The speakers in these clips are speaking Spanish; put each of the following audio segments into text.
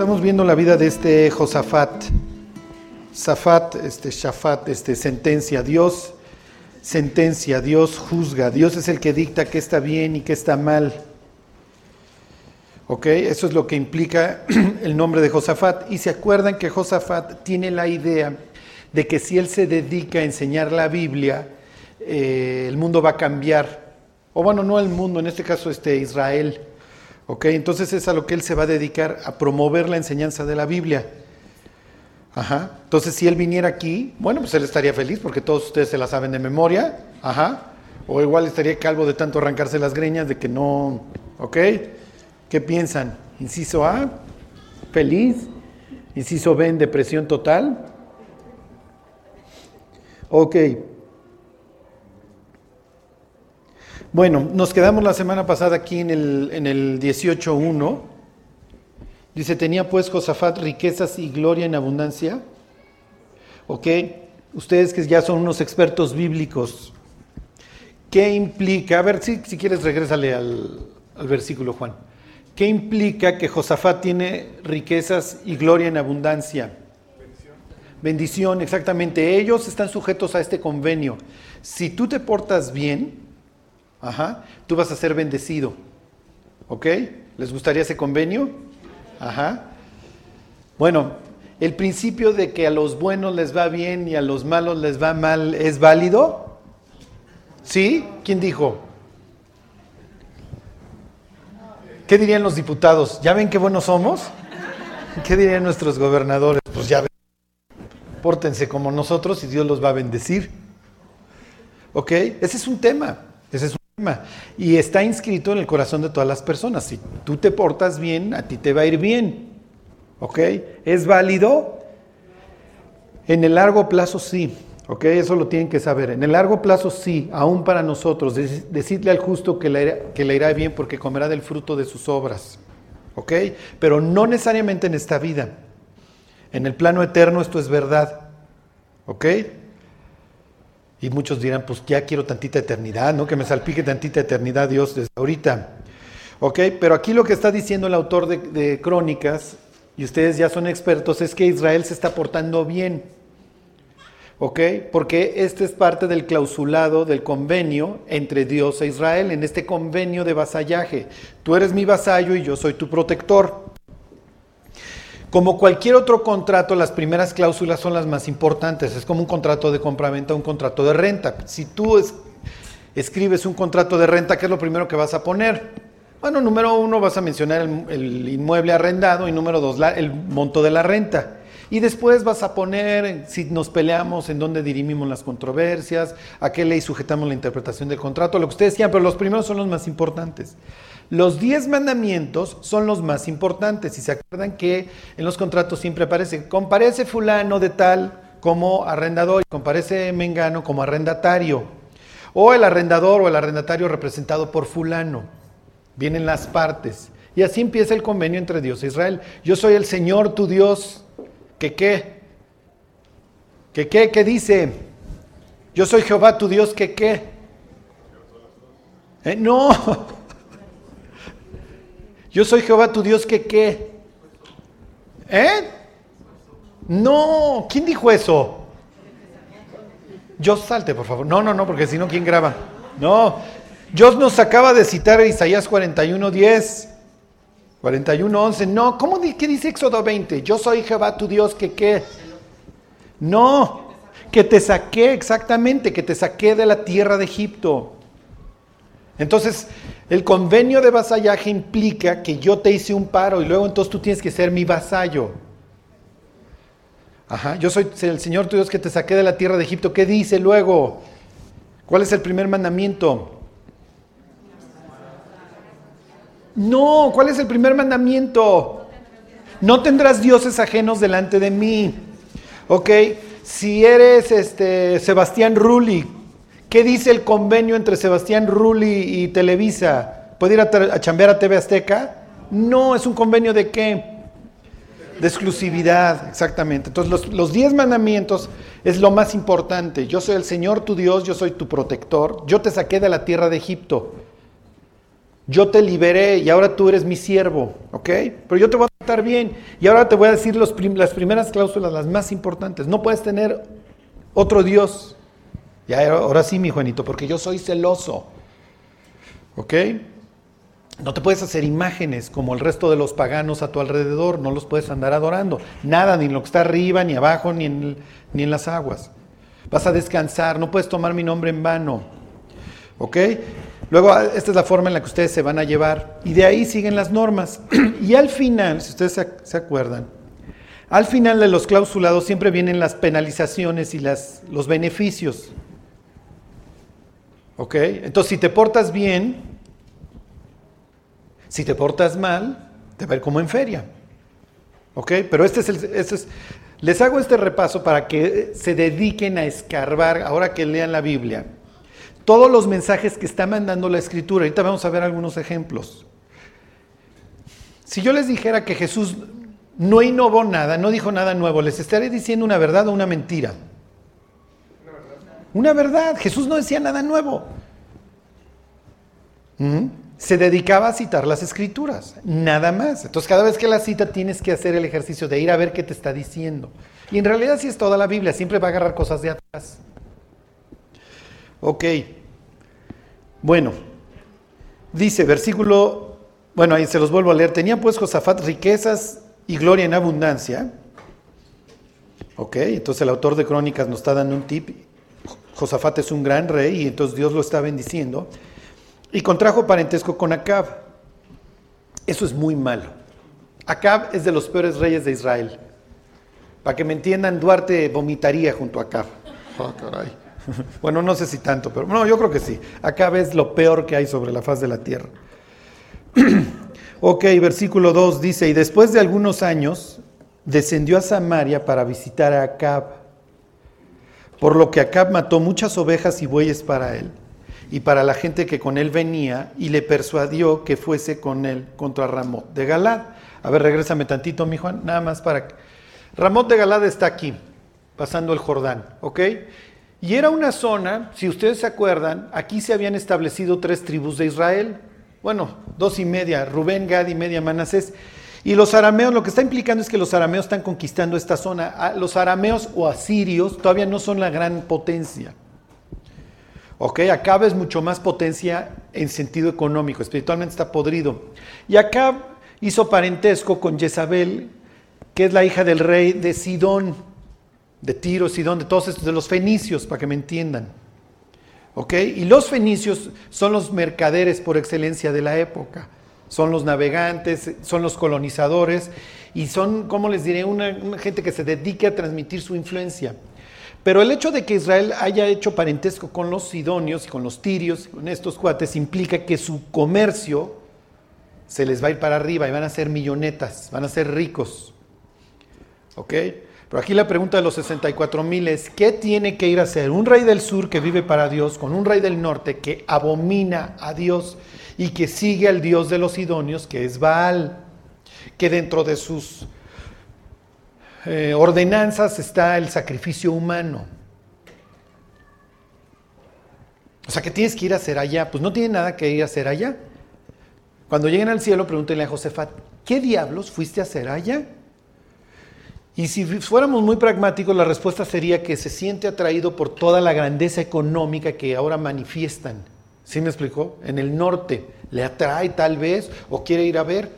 Estamos viendo la vida de este Josafat. Zafat, este Shafat, este sentencia. Dios sentencia, Dios juzga. Dios es el que dicta qué está bien y qué está mal. ¿Ok? Eso es lo que implica el nombre de Josafat. Y se acuerdan que Josafat tiene la idea de que si él se dedica a enseñar la Biblia, eh, el mundo va a cambiar. O bueno, no el mundo, en este caso este Israel. ¿Ok? Entonces es a lo que él se va a dedicar, a promover la enseñanza de la Biblia. Ajá. Entonces si él viniera aquí, bueno, pues él estaría feliz porque todos ustedes se la saben de memoria. Ajá. O igual estaría calvo de tanto arrancarse las greñas de que no... ¿Ok? ¿Qué piensan? Inciso A, feliz. Inciso B, en depresión total. Ok. Bueno, nos quedamos la semana pasada aquí en el, en el 18.1. Dice, tenía pues Josafat riquezas y gloria en abundancia. Ok, ustedes que ya son unos expertos bíblicos, ¿qué implica? A ver, si, si quieres, regrésale al, al versículo, Juan. ¿Qué implica que Josafat tiene riquezas y gloria en abundancia? Bendición. Bendición, exactamente. Ellos están sujetos a este convenio. Si tú te portas bien, ajá, tú vas a ser bendecido. ¿Ok? ¿Les gustaría ese convenio? Ajá. Bueno, el principio de que a los buenos les va bien y a los malos les va mal es válido. ¿Sí? ¿Quién dijo? ¿Qué dirían los diputados? ¿Ya ven qué buenos somos? ¿Qué dirían nuestros gobernadores? Pues ya ven, pórtense como nosotros y Dios los va a bendecir. ¿Ok? Ese es un tema, ese es un. Y está inscrito en el corazón de todas las personas. Si tú te portas bien, a ti te va a ir bien. ¿Ok? ¿Es válido? En el largo plazo sí. ¿Ok? Eso lo tienen que saber. En el largo plazo sí, aún para nosotros, decirle al justo que le, que le irá bien porque comerá del fruto de sus obras. ¿Ok? Pero no necesariamente en esta vida. En el plano eterno esto es verdad. ¿Ok? Y muchos dirán, pues ya quiero tantita eternidad, ¿no? Que me salpique tantita eternidad Dios desde ahorita. ¿Ok? Pero aquí lo que está diciendo el autor de, de Crónicas, y ustedes ya son expertos, es que Israel se está portando bien. ¿Ok? Porque este es parte del clausulado del convenio entre Dios e Israel, en este convenio de vasallaje. Tú eres mi vasallo y yo soy tu protector. Como cualquier otro contrato, las primeras cláusulas son las más importantes. Es como un contrato de compraventa, un contrato de renta. Si tú escribes un contrato de renta, ¿qué es lo primero que vas a poner? Bueno, número uno vas a mencionar el, inmueble arrendado y número dos el monto de la renta. Y después vas a poner, si nos peleamos, en dónde dirimimos las controversias, a qué ley sujetamos la interpretación del contrato, lo que ustedes quieran, pero los primeros son los más importantes. Los diez mandamientos son los más importantes. Y se acuerdan que en los contratos siempre aparece, comparece fulano de tal como arrendador y comparece mengano como arrendatario. O el arrendador o el arrendatario representado por fulano. Vienen las partes. Y así empieza el convenio entre Dios e Israel. Yo soy el Señor tu Dios ¿Que qué? ¿Que qué? ¿Qué dice? Yo soy Jehová tu Dios, ¿que qué? ¿Eh? No. Yo soy Jehová tu Dios, ¿que qué? ¿Eh? No. ¿Quién dijo eso? Yo salte, por favor. No, no, no, porque si no, ¿quién graba? No. Dios nos acaba de citar Isaías 41, 10. 41.11. No, ¿cómo qué dice Éxodo 20? Yo soy Jehová tu Dios que qué. No, que te saqué exactamente, que te saqué de la tierra de Egipto. Entonces, el convenio de vasallaje implica que yo te hice un paro y luego entonces tú tienes que ser mi vasallo. Ajá, yo soy el Señor tu Dios que te saqué de la tierra de Egipto. ¿Qué dice luego? ¿Cuál es el primer mandamiento? No, ¿cuál es el primer mandamiento? No tendrás dioses ajenos delante de mí. Ok, si eres este Sebastián Rulli, ¿qué dice el convenio entre Sebastián Rulli y Televisa? ¿Puede ir a, chambear a TV Azteca? No, es un convenio de qué? De exclusividad, exactamente. Entonces los, los diez mandamientos es lo más importante. Yo soy el Señor tu Dios, yo soy tu protector, yo te saqué de la tierra de Egipto yo te liberé y ahora tú eres mi siervo, ¿ok? Pero yo te voy a estar bien. Y ahora te voy a decir las primeras cláusulas, las más importantes. No puedes tener otro Dios. Ya, ahora sí, mi Juanito, porque yo soy celoso. ¿Ok? No te puedes hacer imágenes como el resto de los paganos a tu alrededor, no los puedes andar adorando. Nada, ni en lo que está arriba, ni abajo, ni en, ni en las aguas. Vas a descansar, no puedes tomar mi nombre en vano. ¿Ok? Luego, ah, esta es la forma en la que ustedes se van a llevar. Y de ahí siguen las normas. y al final, si ustedes se, acuerdan, al final de los clausulados siempre vienen las penalizaciones y las, los beneficios. ¿Ok? Entonces, si te portas bien, si te portas mal, te va a ir como en feria. ¿Ok? Pero este es el... Este es, les hago este repaso para que se dediquen a escarbar, ahora que lean la Biblia, todos los mensajes que está mandando la Escritura. Ahorita vamos a ver algunos ejemplos. Si yo les dijera que Jesús no innovó nada, no dijo nada nuevo, les estaré diciendo una verdad o una mentira. Una verdad. Jesús no decía nada nuevo. ¿Mm? se dedicaba a citar las escrituras, nada más. Entonces cada vez que la cita tienes que hacer el ejercicio de ir a ver qué te está diciendo. Y en realidad si es toda la Biblia, siempre va a agarrar cosas de atrás. Ok. Bueno, dice versículo, bueno, ahí se los vuelvo a leer. Tenía pues Josafat riquezas y gloria en abundancia. Ok, entonces el autor de Crónicas nos está dando un tip. Josafat es un gran rey y entonces Dios lo está bendiciendo y contrajo parentesco con Acab. Eso es muy malo. Acab es de los peores reyes de Israel. Para que me entiendan, Duarte vomitaría junto a Acab. Oh, bueno, no sé si tanto, pero no, yo creo que sí. Acab es lo peor que hay sobre la faz de la tierra. ok, versículo 2 dice, y después de algunos años descendió a Samaria para visitar a Acab, por lo que Acab mató muchas ovejas y bueyes para él y para la gente que con él venía y le persuadió que fuese con él contra Ramot de Galad. A ver, regrésame tantito, mi Juan, nada más para. Ramot de Galad está aquí, pasando el Jordán, ¿ok? Y era una zona, si ustedes se acuerdan, aquí se habían establecido tres tribus de Israel, bueno, dos y media, Rubén, Gad y media Manasés. Y los arameos, lo que está implicando es que los arameos están conquistando esta zona. Ah, los arameos o asirios todavía no son la gran potencia. ¿Ok? Acab es mucho más potencia en sentido económico, espiritualmente está podrido. Y Acab hizo parentesco con Jezabel, que es la hija del rey de Sidón, de Tiro, Sidón, de todos estos, de los fenicios, para que me entiendan. ¿Ok? Y los fenicios son los mercaderes por excelencia de la época. Son los navegantes, son los colonizadores y son, como les diré, una, gente que se dedique a transmitir su influencia. Pero el hecho de que Israel haya hecho parentesco con los sidonios y con los tirios, con estos cuates, implica que su comercio se les va a ir para arriba y van a ser millonetas, van a ser ricos. ¿Ok? Pero aquí la pregunta de los 64 mil es, ¿qué tiene que ir a hacer un rey del sur que vive para Dios con un rey del norte que abomina a Dios y que sigue al Dios de los sidonios, que es Baal, que dentro de sus eh, ordenanzas está el sacrificio humano. O sea, ¿qué tienes que ir a hacer allá? Pues no tiene nada que ir a hacer allá. Cuando lleguen al cielo, pregúntenle a Josefat, ¿qué diablos fuiste a hacer allá? Y si fuéramos muy pragmáticos, la respuesta sería que se siente atraído por toda la grandeza económica que ahora manifiestan. ¿Sí me explicó? En el norte le atrae tal vez o quiere ir a ver.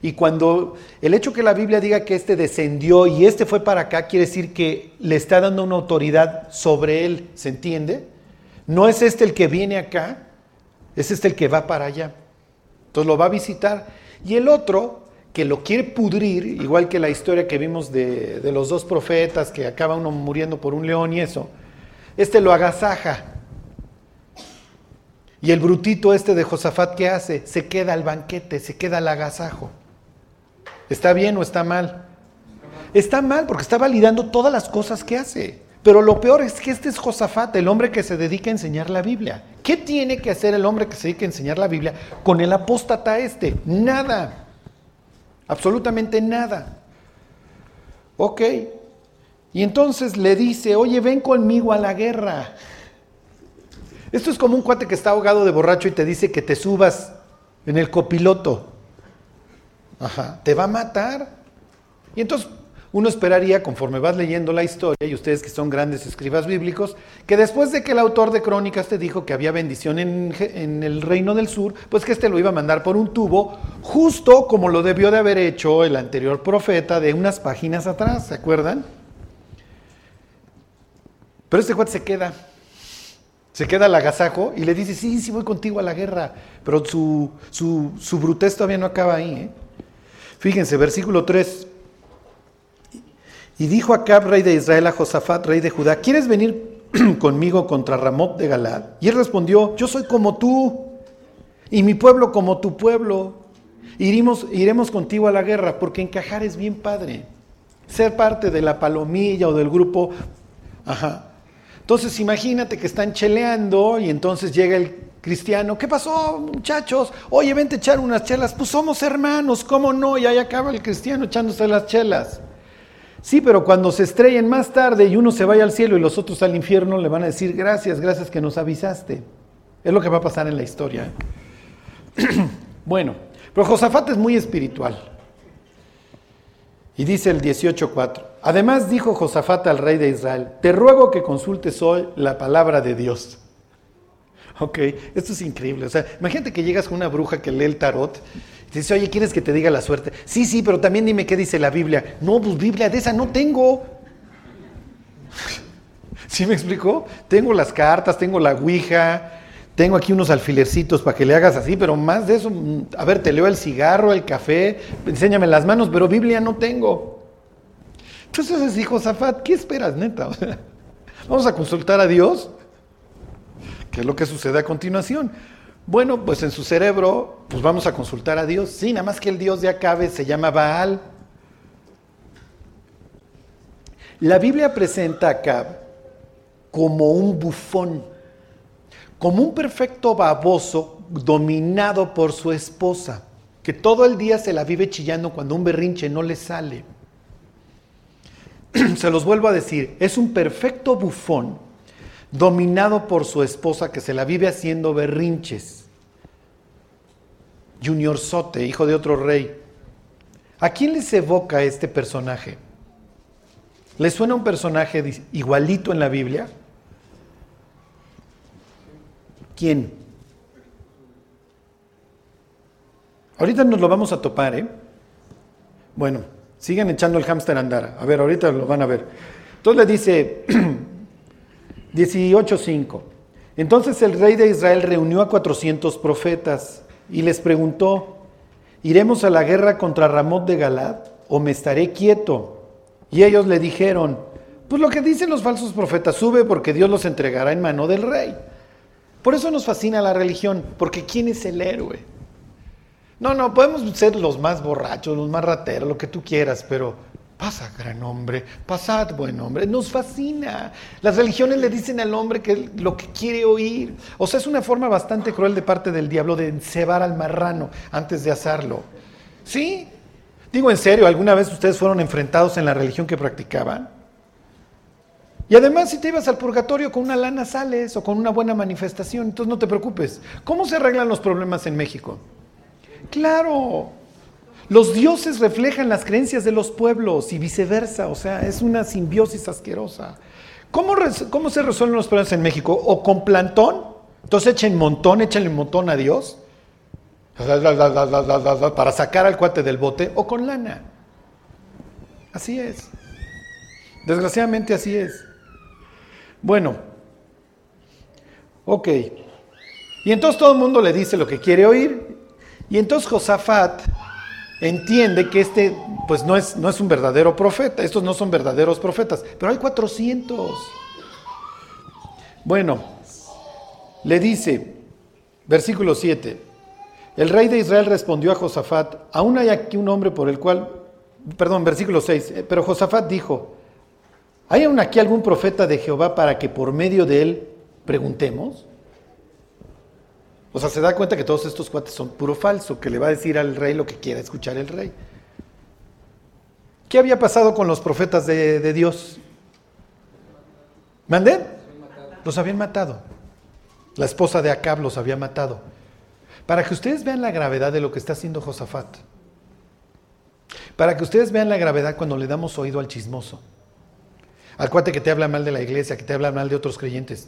Y cuando el hecho que la Biblia diga que este descendió y este fue para acá, quiere decir que le está dando una autoridad sobre él, ¿se entiende? No es este el que viene acá, es este el que va para allá. Entonces lo va a visitar. Y el otro, que lo quiere pudrir, igual que la historia que vimos de, de los dos profetas, que acaba uno muriendo por un león y eso, este lo agasaja. Y el brutito este de Josafat, ¿qué hace? Se queda al banquete, se queda al agasajo. ¿Está bien o está mal? Está mal porque está validando todas las cosas que hace. Pero lo peor es que este es Josafat, el hombre que se dedica a enseñar la Biblia. ¿Qué tiene que hacer el hombre que se dedica a enseñar la Biblia con el apóstata este? Nada. Absolutamente nada. Ok. Y entonces le dice, oye, ven conmigo a la guerra. Esto es como un cuate que está ahogado de borracho y te dice que te subas en el copiloto. Ajá, te va a matar. Y entonces uno esperaría, conforme vas leyendo la historia, y ustedes que son grandes escribas bíblicos, que después de que el autor de Crónicas te dijo que había bendición en, el reino del sur, pues que este lo iba a mandar por un tubo, justo como lo debió de haber hecho el anterior profeta de unas páginas atrás, ¿se acuerdan? Pero este cuate se queda, se queda al agasajo y le dice, sí, sí voy contigo a la guerra, pero su, su, su brutez todavía no acaba ahí. ¿eh? Fíjense, versículo 3. Y dijo Acab, rey de Israel, a Josafat, rey de Judá, ¿quieres venir conmigo contra Ramot de Galad? Y él respondió, yo soy como tú, y mi pueblo como tu pueblo. Iremos, iremos contigo a la guerra, porque encajar es bien padre. Ser parte de la palomilla o del grupo. Ajá. Entonces imagínate que están cheleando y entonces llega el cristiano, ¿qué pasó muchachos? Oye, vente a echar unas chelas. Pues somos hermanos, ¿cómo no? Y ahí acaba el cristiano echándose las chelas. Sí, pero cuando se estrellen más tarde y uno se vaya al cielo y los otros al infierno, le van a decir gracias, gracias que nos avisaste. Es lo que va a pasar en la historia. bueno, pero Josafat es muy espiritual. Y dice el 18.4, además dijo Josafat al rey de Israel, te ruego que consultes hoy la palabra de Dios. Ok, esto es increíble. O sea, imagínate que llegas con una bruja que lee el tarot y te dice, oye, ¿quieres que te diga la suerte? Sí, sí, pero también dime qué dice la Biblia. No, pues Biblia de esa no tengo. ¿Sí me explicó? Tengo las cartas, tengo la Ouija, tengo aquí unos alfilercitos para que le hagas así, pero más de eso, mm, a ver, te leo el cigarro, el café, enséñame las manos, pero Biblia no tengo. Entonces dijo Zafat, ¿qué esperas, neta? Vamos a consultar a Dios. ¿Qué es lo que sucede a continuación? Bueno, pues en su cerebro, pues vamos a consultar a Dios. Sí, nada más que el Dios de Acabe se llama Baal. La Biblia presenta a Acab como un bufón como un perfecto baboso dominado por su esposa, que todo el día se la vive chillando cuando un berrinche no le sale. se los vuelvo a decir, es un perfecto bufón dominado por su esposa que se la vive haciendo berrinches. Junior Sote, hijo de otro rey. ¿A quién les evoca este personaje? ¿Les suena un personaje igualito en la Biblia? ¿Quién? Ahorita nos lo vamos a topar, ¿eh? Bueno, sigan echando el hámster a andar. A ver, ahorita lo van a ver. Entonces le dice 18.5. Entonces el rey de Israel reunió a 400 profetas y les preguntó, ¿iremos a la guerra contra Ramot de Galad o me estaré quieto? Y ellos le dijeron, pues lo que dicen los falsos profetas, sube porque Dios los entregará en mano del rey. Por eso nos fascina la religión, porque ¿quién es el héroe? No, no, podemos ser los más borrachos, los más rateros, lo que tú quieras, pero pasa gran hombre, pasad buen hombre, nos fascina. Las religiones le dicen al hombre que lo que quiere oír. O sea, es una forma bastante cruel de parte del diablo de cebar al marrano antes de hacerlo. ¿Sí? Digo en serio, ¿alguna vez ustedes fueron enfrentados en la religión que practicaban? Y además, si te ibas al purgatorio con una lana sales o con una buena manifestación, entonces no te preocupes. ¿Cómo se arreglan los problemas en México? Claro, los dioses reflejan las creencias de los pueblos y viceversa, o sea, es una simbiosis asquerosa. ¿Cómo, cómo se resuelven los problemas en México? ¿O con plantón? Entonces echen montón, échenle montón a Dios para sacar al cuate del bote o con lana. Así es. Desgraciadamente así es. Bueno, ok. Y entonces todo el mundo le dice lo que quiere oír. Y entonces Josafat entiende que este pues no es, no es un verdadero profeta, estos no son verdaderos profetas, pero hay 400. Bueno, le dice, versículo 7, el rey de Israel respondió a Josafat, aún hay aquí un hombre por el cual, perdón, versículo 6, eh, pero Josafat dijo, ¿Hay aún aquí algún profeta de Jehová para que por medio de él preguntemos? O sea, se da cuenta que todos estos cuates son puro falso, que le va a decir al rey lo que quiera escuchar el rey. ¿Qué había pasado con los profetas de, Dios? ¿Mandé? Los habían matado. La esposa de Acab los había matado. Para que ustedes vean la gravedad de lo que está haciendo Josafat. Para que ustedes vean la gravedad cuando le damos oído al chismoso. Al cuate que te habla mal de la iglesia, que te habla mal de otros creyentes.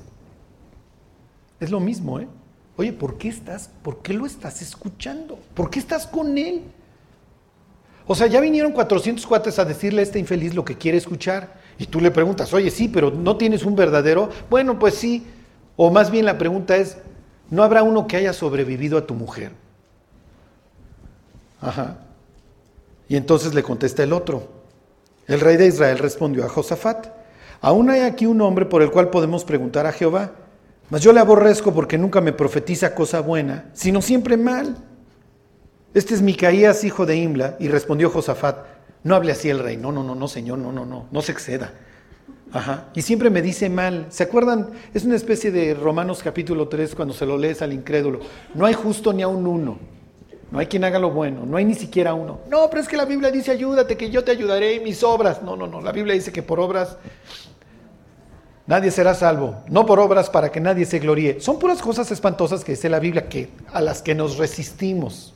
Es lo mismo, ¿eh? Oye, ¿por qué estás? ¿Por qué lo estás escuchando? ¿Por qué estás con él? O sea, ya vinieron 400 cuates a decirle a este infeliz lo que quiere escuchar. Y tú le preguntas, oye, sí, pero ¿no tienes un verdadero? Bueno, pues sí. O más bien la pregunta es, ¿no habrá uno que haya sobrevivido a tu mujer? Ajá. Y entonces le contesta el otro. El rey de Israel respondió a Josafat, aún hay aquí un hombre por el cual podemos preguntar a Jehová, mas yo le aborrezco porque nunca me profetiza cosa buena, sino siempre mal. Este es Micaías, hijo de Imla, y respondió Josafat, no hable así el rey, no, no, no, no, señor, no, no, no, no se exceda. Ajá. Y siempre me dice mal. ¿Se acuerdan? Es una especie de Romanos capítulo 3 cuando se lo lees al incrédulo. No hay justo ni a un uno. No hay quien haga lo bueno. No hay ni siquiera uno. No, pero es que la Biblia dice ayúdate, que yo te ayudaré en mis obras. No, no, no. La Biblia dice que por obras nadie será salvo. No por obras para que nadie se gloríe. Son puras cosas espantosas que dice la Biblia que, a las que nos resistimos.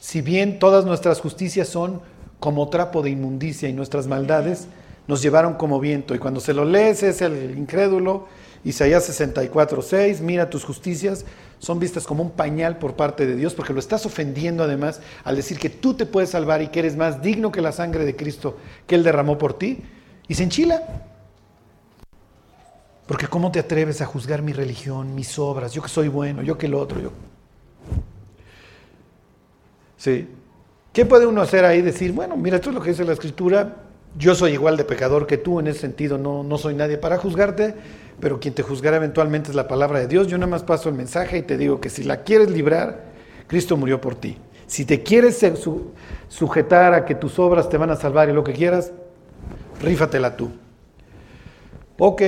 Si bien todas nuestras justicias son como trapo de inmundicia y nuestras maldades nos llevaron como viento. Y cuando se lo lees es el incrédulo, Isaías 64, 6, mira tus justicias son vistas como un pañal por parte de Dios, porque lo estás ofendiendo además al decir que tú te puedes salvar y que eres más digno que la sangre de Cristo que Él derramó por ti, y se enchila. Porque ¿cómo te atreves a juzgar mi religión, mis obras, yo que soy bueno, yo que el otro, yo? Sí. ¿Qué puede uno hacer ahí? Decir, bueno, mira, esto es lo que dice la Escritura, yo soy igual de pecador que tú, en ese sentido no, no soy nadie para juzgarte, pero quien te juzgará eventualmente es la palabra de Dios. Yo nada más paso el mensaje y te digo que si la quieres librar, Cristo murió por ti. Si te quieres sujetar a que tus obras te van a salvar y lo que quieras, rífatela tú. Ok.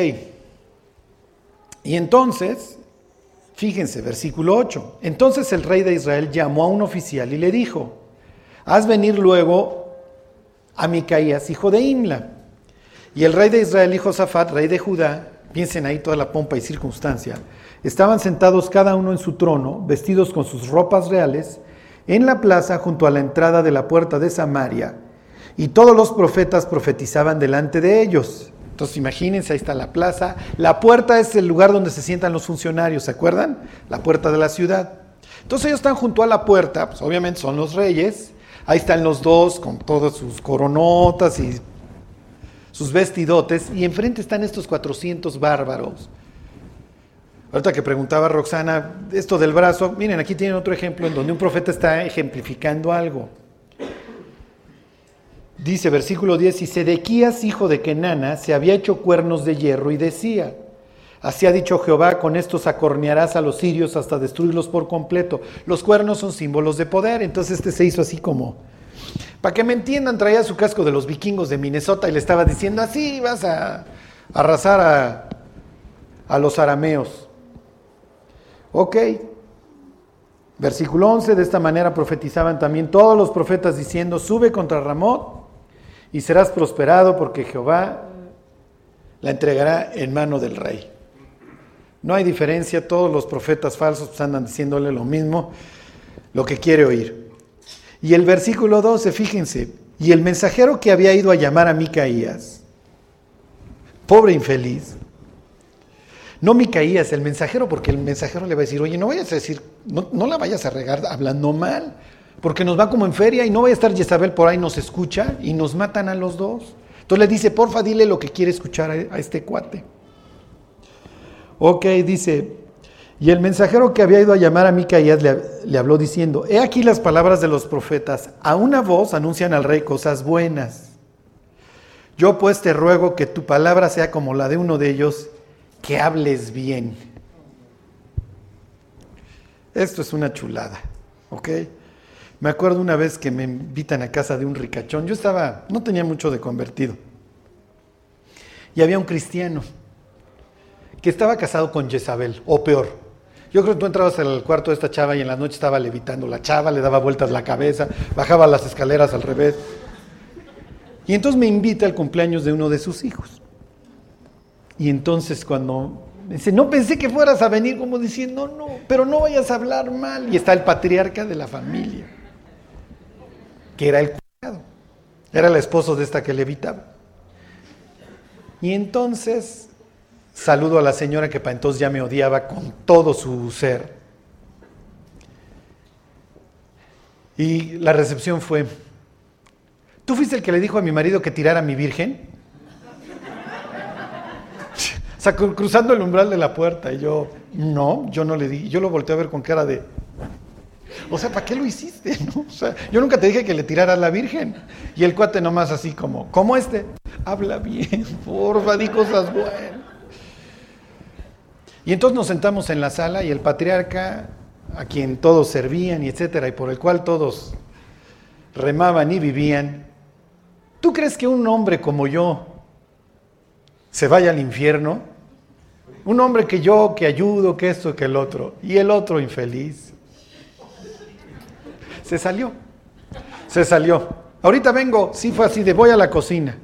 Y entonces, Fíjense, versículo 8. Entonces el rey de Israel llamó a un oficial y le dijo, haz venir luego a Micaías, hijo de Imla. Y el rey de Israel y Josafat, rey de Judá, piensen ahí toda la pompa y circunstancia, estaban sentados cada uno en su trono, vestidos con sus ropas reales, en la plaza junto a la entrada de la puerta de Samaria, y todos los profetas profetizaban delante de ellos. Entonces imagínense, ahí está la plaza. La puerta es el lugar donde se sientan los funcionarios, ¿se acuerdan? La puerta de la ciudad. Entonces ellos están junto a la puerta, pues obviamente son los reyes. Ahí están los dos con todas sus coronotas y sus vestidotes. Y enfrente están estos 400 bárbaros. Ahorita que preguntaba Roxana esto del brazo, miren, aquí tienen otro ejemplo en donde un profeta está ejemplificando algo. Dice versículo 10, y Sedequías, hijo de Kenana, se había hecho cuernos de hierro y decía, así ha dicho Jehová, con estos acornearás a los sirios hasta destruirlos por completo. Los cuernos son símbolos de poder, entonces este se hizo así como, para que me entiendan, traía su casco de los vikingos de Minnesota y le estaba diciendo, así vas a arrasar a, a los arameos. Ok. Versículo 11, de esta manera profetizaban también todos los profetas diciendo, sube contra Ramot y serás prosperado porque Jehová la entregará en mano del rey. No hay diferencia, todos los profetas falsos pues, andan diciéndole lo mismo, lo que quiere oír. Y el versículo 12, fíjense, y el mensajero que había ido a llamar a Micaías, pobre infeliz, no Micaías, el mensajero, porque el mensajero le va a decir, oye, no vayas a decir, no, no la vayas a regar hablando mal, porque nos va como en feria y no vaya a estar Jezabel por ahí, nos escucha y nos matan a los dos. Entonces le dice, porfa, dile lo que quiere escuchar a, este cuate. Ok, dice, y el mensajero que había ido a llamar a Micaías le, le habló diciendo, he aquí las palabras de los profetas, a una voz anuncian al rey cosas buenas. Yo pues te ruego que tu palabra sea como la de uno de ellos, que hables bien. Esto es una chulada, ¿ok? Me acuerdo una vez que me invitan a casa de un ricachón. Yo estaba, no tenía mucho de convertido. Y había un cristiano que estaba casado con Jezabel, o peor. Yo creo que tú entrabas al cuarto de esta chava y en la noche estaba levitando la chava, le daba vueltas la cabeza, bajaba las escaleras al revés. Y entonces me invita al cumpleaños de uno de sus hijos. Y entonces cuando Dice, no pensé que fueras a venir como diciendo, no, no, pero no vayas a hablar mal. Y está el patriarca de la familia que era el cura. Era el esposo de esta que levitaba. Y entonces saludo a la señora que para entonces ya me odiaba con todo su ser. Y la recepción fue, ¿tú fuiste el que le dijo a mi marido que tirara a mi virgen? o sea, cruzando el umbral de la puerta. Y yo, no, yo no le di. Yo lo volteé a ver con cara de, o sea, ¿para qué lo hiciste? Yo nunca te dije que le tiraras a la Virgen. Y el cuate nomás así como, ¿cómo este? Habla bien, porfa, di cosas buenas. Y entonces nos sentamos en la sala y el patriarca a quien todos servían y etcétera, y por el cual todos remaban y vivían, ¿tú crees que un hombre como yo se vaya al infierno? Un hombre que yo, que ayudo, que esto, que el otro, y el otro infeliz. Se salió, se salió. Ahorita vengo, sí fue así, de voy a la cocina.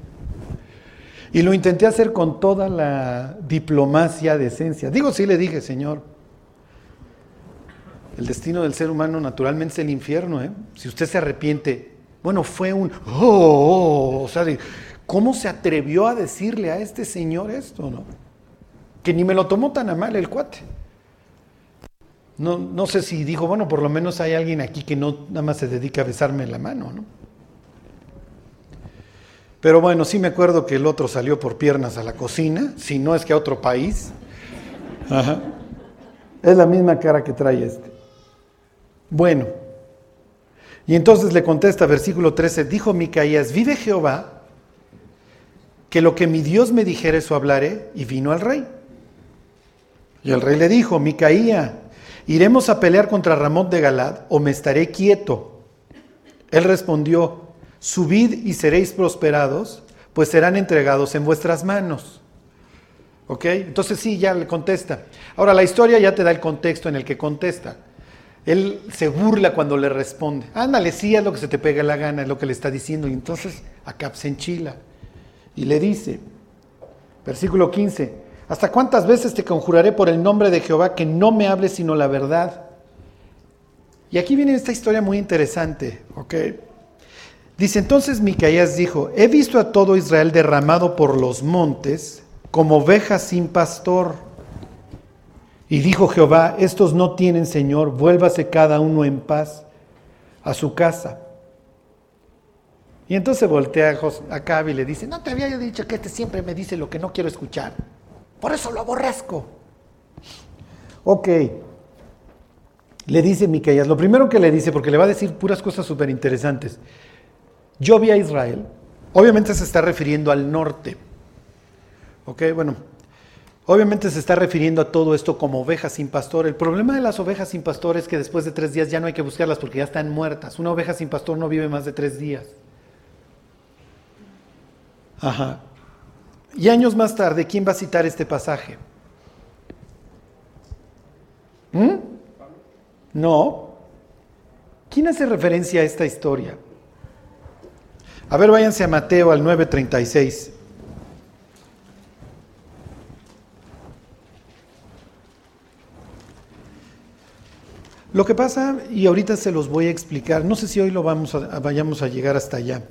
Y lo intenté hacer con toda la diplomacia, decencia. Digo, sí le dije, Señor, el destino del ser humano naturalmente es el infierno. ¿eh? Si usted se arrepiente, bueno, fue un, oh, oh, oh" o sea, ¿cómo se atrevió a decirle a este señor esto? no? Que ni me lo tomó tan a mal el cuate. No, no sé si dijo, bueno, por lo menos hay alguien aquí que no nada más se dedica a besarme la mano, ¿no? Pero bueno, sí me acuerdo que el otro salió por piernas a la cocina, si no es que a otro país. Ajá. Es la misma cara que trae este. Bueno, y entonces le contesta, versículo 13, dijo Micaías, vive Jehová, que lo que mi Dios me dijere eso hablaré, y vino al rey. Y el rey le dijo, Micaía, ¿iremos a pelear contra Ramón de Galad o me estaré quieto? Él respondió, subid y seréis prosperados, pues serán entregados en vuestras manos. ¿Ok? Entonces sí, ya le contesta. Ahora la historia ya te da el contexto en el que contesta. Él se burla cuando le responde. Ándale, sí, es lo que se te pega la gana, es lo que le está diciendo. Y entonces acá se enchila. Y le dice, versículo 15, ¿hasta cuántas veces te conjuraré por el nombre de Jehová que no me hables sino la verdad? Y aquí viene esta historia muy interesante, ¿ok? Dice entonces Micaías dijo, he visto a todo Israel derramado por los montes como ovejas sin pastor. Y dijo Jehová, estos no tienen Señor, vuélvase cada uno en paz a su casa. Y entonces voltea a Cabe y le dice, no te había dicho que este siempre me dice lo que no quiero escuchar. Por eso lo aborrezco. Ok. Le dice Micaías, lo primero que le dice, porque le va a decir puras cosas súper interesantes. Yo vi a Israel, obviamente se está refiriendo al norte. Ok, bueno, Obviamente se está refiriendo a todo esto como ovejas sin pastor. El problema de las ovejas sin pastor es que después de tres días ya no hay que buscarlas porque ya están muertas. Una oveja sin pastor no vive más de tres días. Ajá. Y años más tarde, ¿quién va a citar este pasaje? ¿Mm? No. ¿Quién hace referencia a esta historia? A ver, váyanse a Mateo al 9:36. Lo que pasa, y ahorita se los voy a explicar, no sé si hoy lo vamos a, vayamos a llegar hasta allá.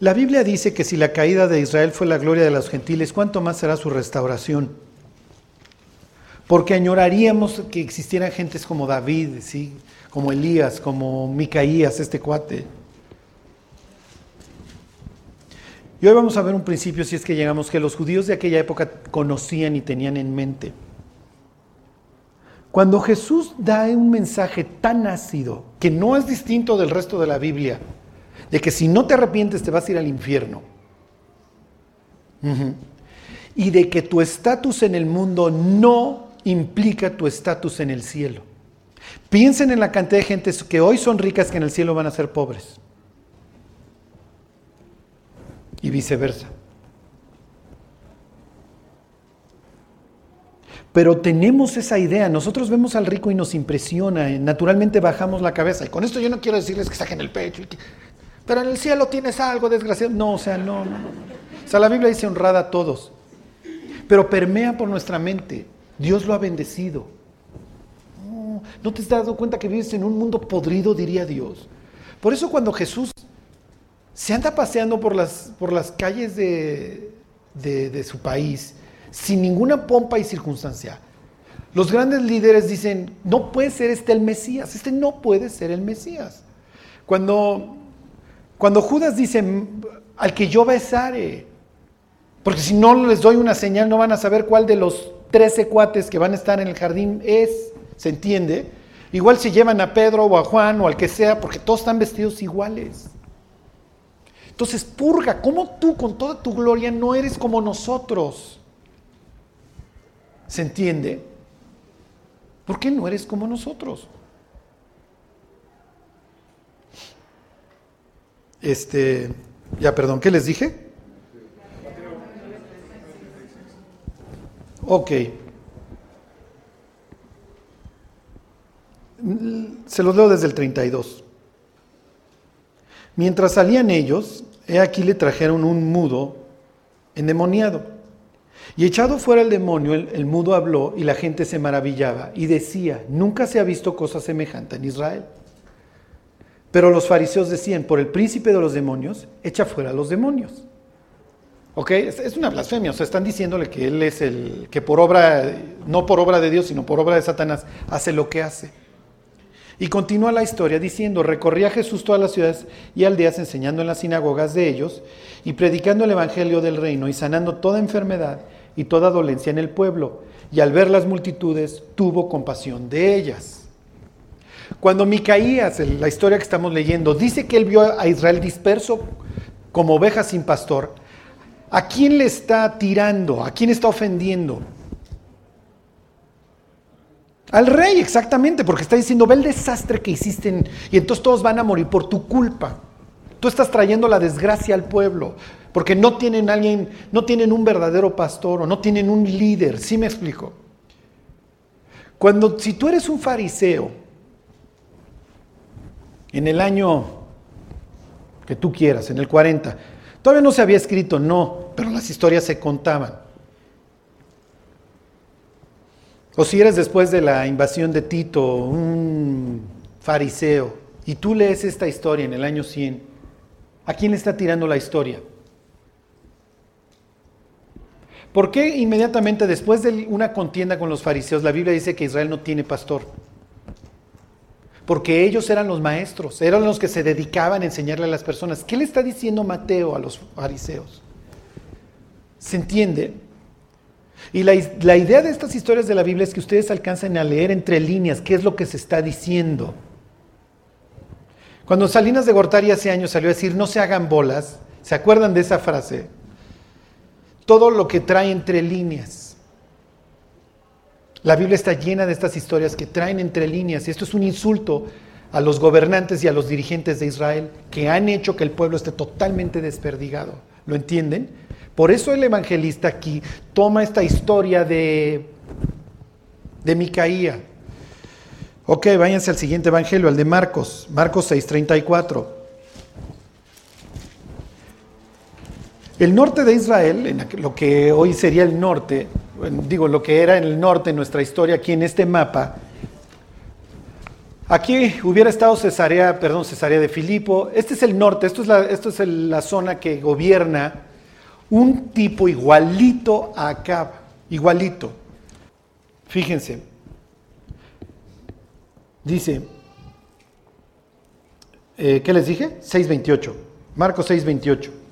La Biblia dice que si la caída de Israel fue la gloria de los gentiles, ¿cuánto más será su restauración? Porque añoraríamos que existieran gentes como David, ¿sí? como Elías, como Micaías, este cuate. Y hoy vamos a ver un principio, si es que llegamos, que los judíos de aquella época conocían y tenían en mente. Cuando Jesús da un mensaje tan ácido, que no es distinto del resto de la Biblia, de que si no te arrepientes te vas a ir al infierno, y de que tu estatus en el mundo no implica tu estatus en el cielo. Piensen en la cantidad de gente que hoy son ricas que en el cielo van a ser pobres. Y viceversa. Pero tenemos esa idea, nosotros vemos al rico y nos impresiona, naturalmente bajamos la cabeza. Y con esto yo no quiero decirles que saquen el pecho, pero en el cielo tienes algo desgraciado. No, o sea, no, no. O sea, la Biblia dice honrada a todos, pero permea por nuestra mente. Dios lo ha bendecido. No, ¿No te has dado cuenta que vives en un mundo podrido, diría Dios? Por eso cuando Jesús se anda paseando por las, por las calles de, de su país, sin ninguna pompa y circunstancia, los grandes líderes dicen, no puede ser este el Mesías, este no puede ser el Mesías. Cuando, cuando Judas dice, al que yo besare, porque si no les doy una señal no van a saber cuál de los trece cuates que van a estar en el jardín es, ¿se entiende? Igual si llevan a Pedro o a Juan o al que sea, porque todos están vestidos iguales. Entonces, purga, ¿cómo tú con toda tu gloria no eres como nosotros? ¿Se entiende? ¿Por qué no eres como nosotros? Este, ya, perdón, ¿qué les dije? Ok. Se los leo desde el 32. Mientras salían ellos, he aquí le trajeron un mudo endemoniado y echado fuera el demonio, el, mudo habló y la gente se maravillaba y decía, nunca se ha visto cosa semejante en Israel. Pero los fariseos decían, por el príncipe de los demonios, echa fuera a los demonios. ¿Ok? Es, una blasfemia, o sea, están diciéndole que él es el que por obra, no por obra de Dios, sino por obra de Satanás, hace lo que hace. Y continúa la historia diciendo, recorría Jesús todas las ciudades y aldeas enseñando en las sinagogas de ellos y predicando el Evangelio del reino y sanando toda enfermedad y toda dolencia en el pueblo, y al ver las multitudes tuvo compasión de ellas. Cuando Micaías, la historia que estamos leyendo, dice que él vio a Israel disperso como ovejas sin pastor, ¿a quién le está tirando? ¿A quién está ofendiendo? Al rey, exactamente, porque está diciendo, ve el desastre que hiciste y entonces todos van a morir por tu culpa. Tú estás trayendo la desgracia al pueblo porque no tienen alguien, no tienen un verdadero pastor o no tienen un líder, ¿sí me explico? Cuando si tú eres un fariseo en el año que tú quieras, en el 40, todavía no se había escrito, no, pero las historias se contaban. O si eres después de la invasión de Tito, un fariseo, y tú lees esta historia en el año 100, ¿a quién le está tirando la historia? ¿Por qué inmediatamente después de una contienda con los fariseos la Biblia dice que Israel no tiene pastor? Porque ellos eran los maestros, eran los que se dedicaban a enseñarle a las personas. ¿Qué le está diciendo Mateo a los fariseos? ¿Se entiende? Y la, la, idea de estas historias de la Biblia es que ustedes alcancen a leer entre líneas qué es lo que se está diciendo. Cuando Salinas de Gortari hace años salió a decir no se hagan bolas, ¿se acuerdan de esa frase? todo lo que trae entre líneas. La Biblia está llena de estas historias que traen entre líneas y esto es un insulto a los gobernantes y a los dirigentes de Israel que han hecho que el pueblo esté totalmente desperdigado. ¿Lo entienden? Por eso el evangelista aquí toma esta historia de, de Micaía. Ok, váyanse al siguiente evangelio, al de Marcos, Marcos 6:34. El norte de Israel, lo que hoy sería el norte, digo, lo que era en el norte en nuestra historia, aquí en este mapa, aquí hubiera estado Cesarea, perdón, Cesarea de Filipo. Este es el norte, esto es la, esto es la zona que gobierna un tipo igualito a Acab, igualito. Fíjense, dice, eh, ¿qué les dije? 6.28, Marcos 6.28.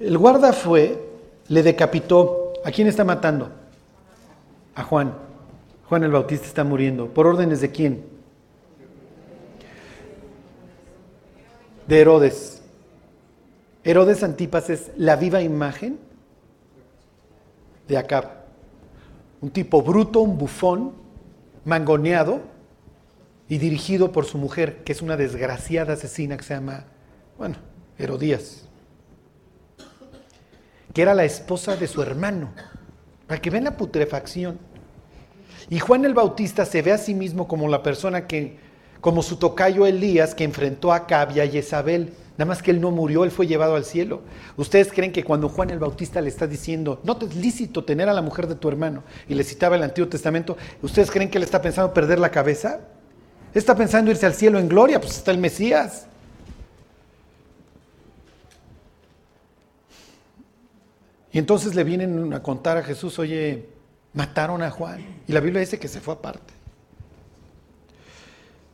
El guarda fue, le decapitó. ¿A quién está matando? A Juan. Juan el Bautista está muriendo. ¿Por órdenes de quién? De Herodes. Herodes Antipas es la viva imagen de Acab. Un tipo bruto, un bufón, mangoneado y dirigido por su mujer, que es una desgraciada asesina que se llama, bueno, Herodías que era la esposa de su hermano, para que vean la putrefacción. Y Juan el Bautista se ve a sí mismo como la persona que, como su tocayo Elías, que enfrentó a Cabia y a Jezabel. Nada más que él no murió, él fue llevado al cielo. ¿Ustedes creen que cuando Juan el Bautista le está diciendo, no te es lícito tener a la mujer de tu hermano, y le citaba el Antiguo Testamento, ¿ustedes creen que él está pensando perder la cabeza? Está pensando irse al cielo en gloria, pues está el Mesías. Y entonces le vienen a contar a Jesús, oye, mataron a Juan. Y la Biblia dice que se fue aparte.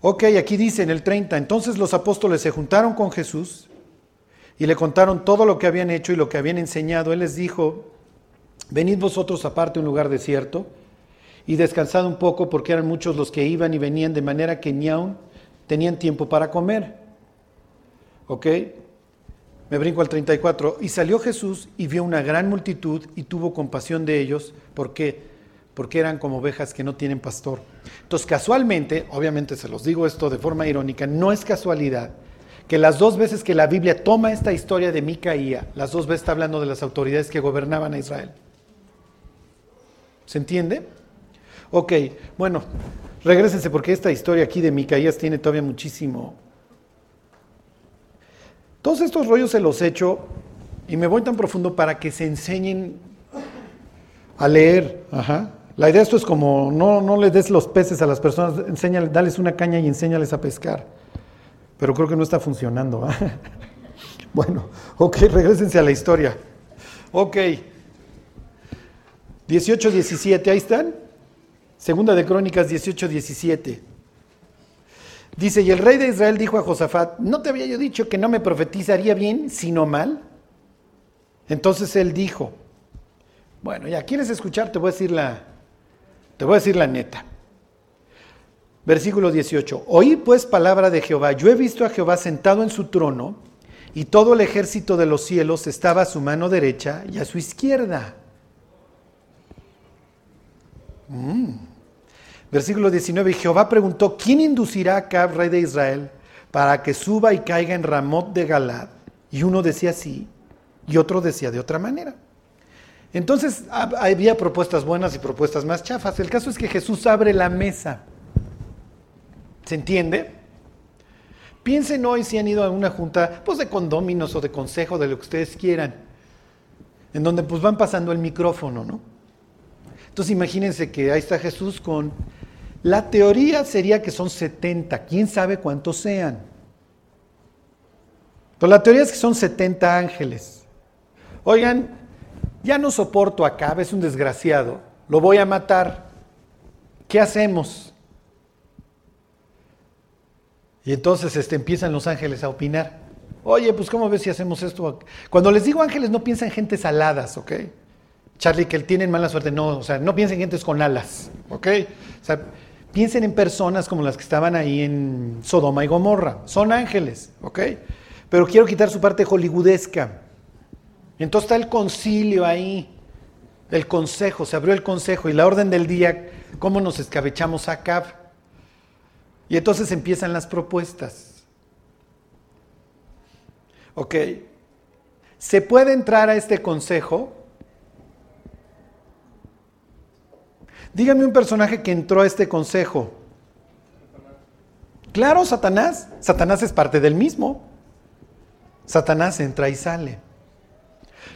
Ok, aquí dice en el 30, entonces los apóstoles se juntaron con Jesús y le contaron todo lo que habían hecho y lo que habían enseñado. Él les dijo, venid vosotros aparte a un lugar desierto y descansad un poco porque eran muchos los que iban y venían de manera que ni aún tenían tiempo para comer. ¿Ok? Me brinco al 34. Y salió Jesús y vio una gran multitud y tuvo compasión de ellos. ¿Por qué? Porque eran como ovejas que no tienen pastor. Entonces, casualmente, obviamente se los digo esto de forma irónica, no es casualidad que las dos veces que la Biblia toma esta historia de Micaía, las dos veces está hablando de las autoridades que gobernaban a Israel. ¿Se entiende? Ok, bueno, regresense porque esta historia aquí de Micaías tiene todavía muchísimo todos estos rollos se los echo y me voy tan profundo para que se enseñen a leer. La idea de esto es como no, no le des los peces a las personas, enséñale, dales una caña y enséñales a pescar. Pero creo que no está funcionando. bueno, ok, regresense a la historia. Ok. 18, 17, ahí están. Segunda de Crónicas 18, 17. Dice, y el rey de Israel dijo a Josafat, ¿no te había yo dicho que no me profetizaría bien, sino mal? Entonces él dijo, bueno, ya, ¿quieres escuchar? Te voy a decir la, te voy a decir la neta. Versículo 18, oí pues palabra de Jehová, yo he visto a Jehová sentado en su trono, y todo el ejército de los cielos estaba a su mano derecha y a su izquierda. Mm. Versículo 19, Jehová preguntó, ¿quién inducirá a Acab, rey de Israel, para que suba y caiga en Ramot de Galad? Y uno decía así y otro decía de otra manera. Entonces había propuestas buenas y propuestas más chafas. El caso es que Jesús abre la mesa. ¿Se entiende? Piensen hoy si han ido a una junta, pues de condóminos o de consejo, de lo que ustedes quieran, en donde pues van pasando el micrófono, ¿no? Entonces imagínense que ahí está Jesús con la teoría sería que son 70, quién sabe cuántos sean. Pero la teoría es que son 70 ángeles. Oigan, ya no soporto acá, es un desgraciado, lo voy a matar. ¿Qué hacemos? Y entonces este, empiezan los ángeles a opinar. Oye, pues ¿cómo ves si hacemos esto? Cuando les digo ángeles, no piensan en gentes aladas, ¿ok? Charlie, que tienen mala suerte, no, o sea, no piensen en gentes con alas, ¿ok? O sea, Piensen en personas como las que estaban ahí en Sodoma y Gomorra. Son ángeles, ¿ok? Pero quiero quitar su parte hollywoodesca. Entonces está el concilio ahí, el consejo, se abrió el consejo y la orden del día, cómo nos escabechamos a. Y entonces empiezan las propuestas. Ok, ¿se puede entrar a este consejo? Dígame un personaje que entró a este consejo. Claro, Satanás. Satanás es parte del mismo. Satanás entra y sale.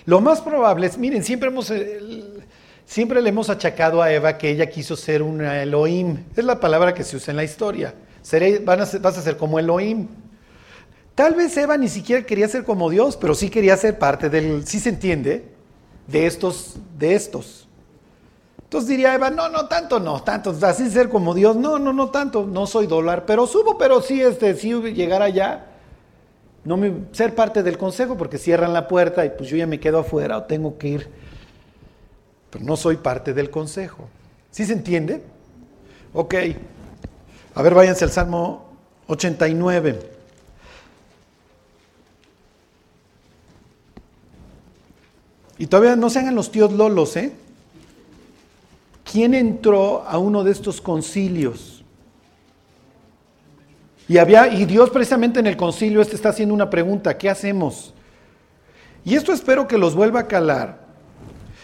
Lo más probable es, miren, siempre, hemos, eh, siempre le hemos achacado a Eva que ella quiso ser una Elohim. Es la palabra que se usa en la historia. Vas a ser como Elohim. Tal vez Eva ni siquiera quería ser como Dios, pero sí quería ser parte del, sí se entiende, de estos, de estos. Entonces diría Eva, no, no, tanto no, tanto, así ser como Dios, no, no, no tanto, no soy dólar, pero subo, pero sí, este, sí llegar allá, no me, ser parte del consejo, porque cierran la puerta y pues yo ya me quedo afuera o tengo que ir, pero no soy parte del consejo. ¿Sí se entiende? Ok, a ver, váyanse al Salmo 89. Y todavía no se hagan los tíos lolos, ¿eh? ¿Quién entró a uno de estos concilios? Y, había, y Dios precisamente en el concilio este está haciendo una pregunta, ¿qué hacemos? Y esto espero que los vuelva a calar.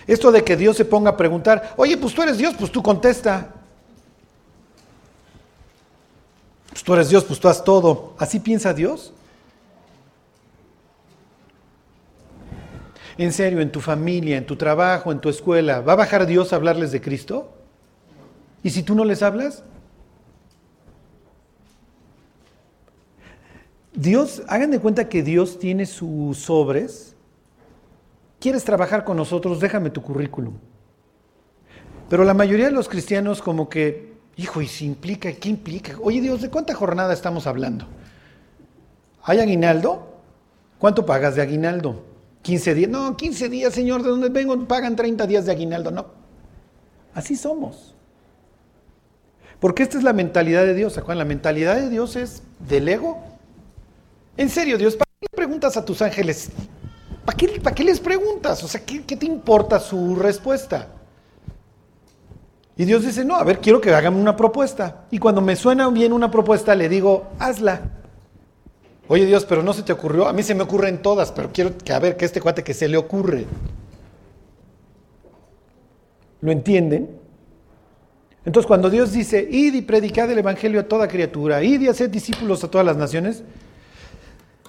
Esto de que Dios se ponga a preguntar, oye, pues tú eres Dios, pues tú contesta. Pues tú eres Dios, pues tú haz todo. ¿Así piensa Dios? En serio, en tu familia, en tu trabajo, en tu escuela, ¿va a bajar Dios a hablarles de Cristo? ¿Y si tú no les hablas? Dios, hagan de cuenta que Dios tiene sus sobres. ¿Quieres trabajar con nosotros? Déjame tu currículum. Pero la mayoría de los cristianos como que, hijo, ¿y si implica? ¿Qué implica? Oye Dios, ¿de cuánta jornada estamos hablando? ¿Hay aguinaldo? ¿Cuánto pagas de aguinaldo? 15 días. No, 15 días, Señor, ¿de dónde vengo? Pagan 30 días de aguinaldo. No. Así somos. Porque esta es la mentalidad de Dios. ¿Se La mentalidad de Dios es del ego. En serio, Dios, ¿para qué le preguntas a tus ángeles? ¿Para qué, para qué les preguntas? O sea, ¿qué, ¿qué, te importa su respuesta? Y Dios dice, no, a ver, quiero que hagan una propuesta. Y cuando me suena bien una propuesta, le digo, hazla. Oye Dios, pero no se te ocurrió. A mí se me ocurren todas, pero quiero que a ver que este cuate que se le ocurre. ¿Lo entienden? Entonces cuando Dios dice, id y predicad el Evangelio a toda criatura, id y haced discípulos a todas las naciones,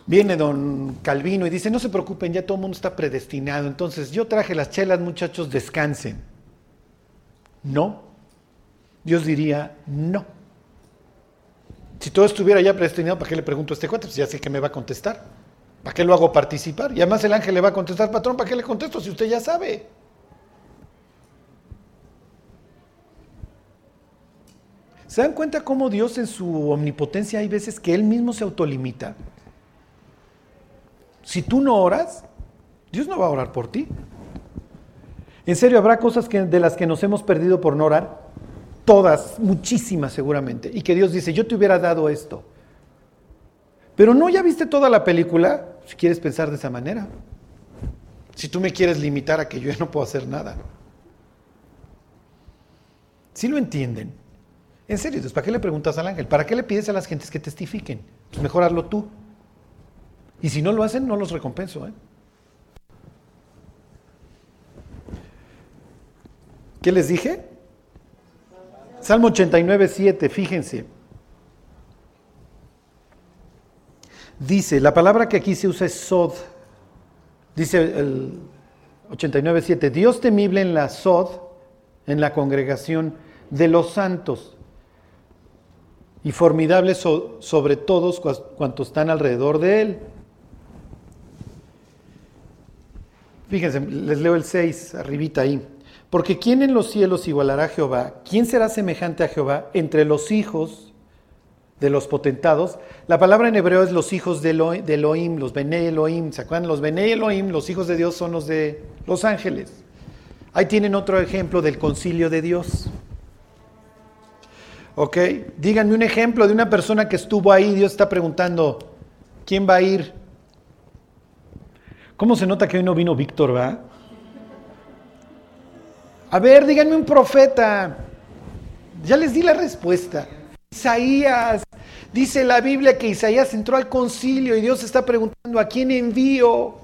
viene don Calvino y dice, no se preocupen, ya todo el mundo está predestinado, entonces yo traje las chelas, muchachos, descansen. No. Dios diría, no. Si todo estuviera ya predestinado, ¿para qué le pregunto a este cuate? Pues ya sé que me va a contestar. ¿Para qué lo hago participar? Y además el ángel le va a contestar, patrón, ¿para qué le contesto si usted ya sabe? ¿Se dan cuenta cómo Dios en su omnipotencia hay veces que Él mismo se autolimita? Si tú no oras, Dios no va a orar por ti. En serio, habrá cosas que, de las que nos hemos perdido por no orar. Todas, muchísimas seguramente. Y que Dios dice, yo te hubiera dado esto. Pero no, ya viste toda la película, si quieres pensar de esa manera. Si tú me quieres limitar a que yo ya no puedo hacer nada. ¿Sí lo entienden? En serio, entonces, ¿para qué le preguntas al ángel? ¿Para qué le pides a las gentes que testifiquen? Pues tú. Y si no lo hacen, no los recompenso. ¿eh? ¿Qué les dije? Salmo 89, 7, fíjense. Dice, la palabra que aquí se usa es sod. Dice el 89, 7, Dios temible en la sod, en la congregación de los santos y formidable sobre todos cuantos están alrededor de él. Fíjense, les leo el 6, arribita ahí. Porque ¿quién en los cielos igualará a Jehová? ¿Quién será semejante a Jehová entre los hijos de los potentados? La palabra en hebreo es los hijos de Elohim, los Bene Elohim. ¿Se acuerdan? Los Bene Elohim, los hijos de Dios son los de los ángeles. Ahí tienen otro ejemplo del concilio de Dios. ¿Ok? Díganme un ejemplo de una persona que estuvo ahí. Dios está preguntando, ¿quién va a ir? ¿Cómo se nota que hoy no vino Víctor, va? A ver, díganme un profeta. Ya les di la respuesta. Isaías. Dice la Biblia que Isaías entró al concilio y Dios está preguntando a quién envío.